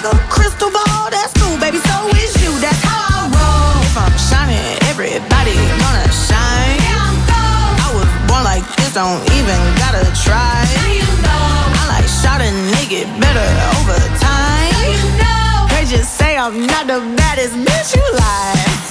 nigga. Crystal ball, that's cool, baby. So is you. That's how I roll. If I'm shining, everybody wanna shine. Yeah, I'm gold. I was born like this, don't even gotta try. Now you know. I like shot and they get better over time. Now you know. They just say I'm not the baddest bitch you like.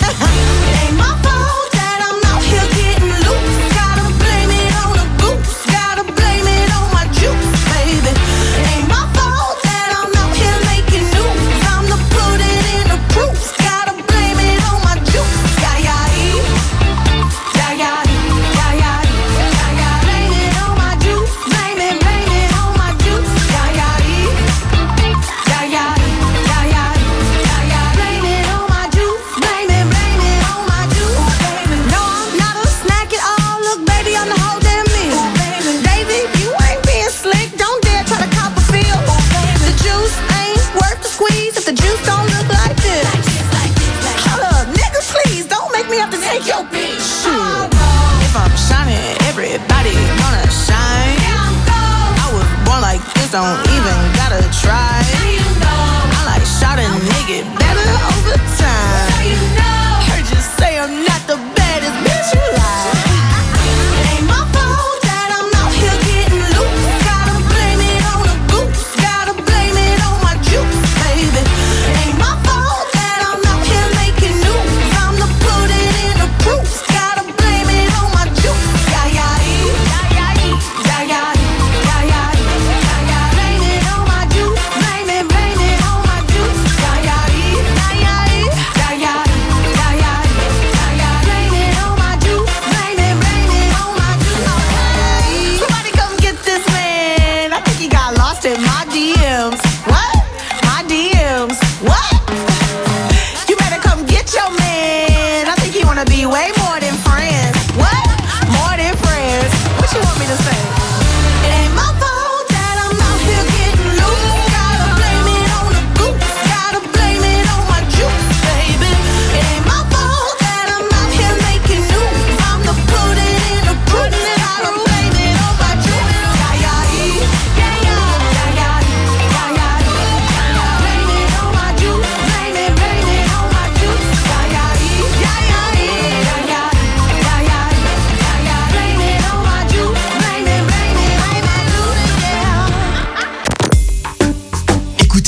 take your bitch. If I'm shining, everybody gonna shine. Yeah, I was born like this, don't even gotta try. my DMs. What? My DMs. What? You better come get your man. I think he wanna be way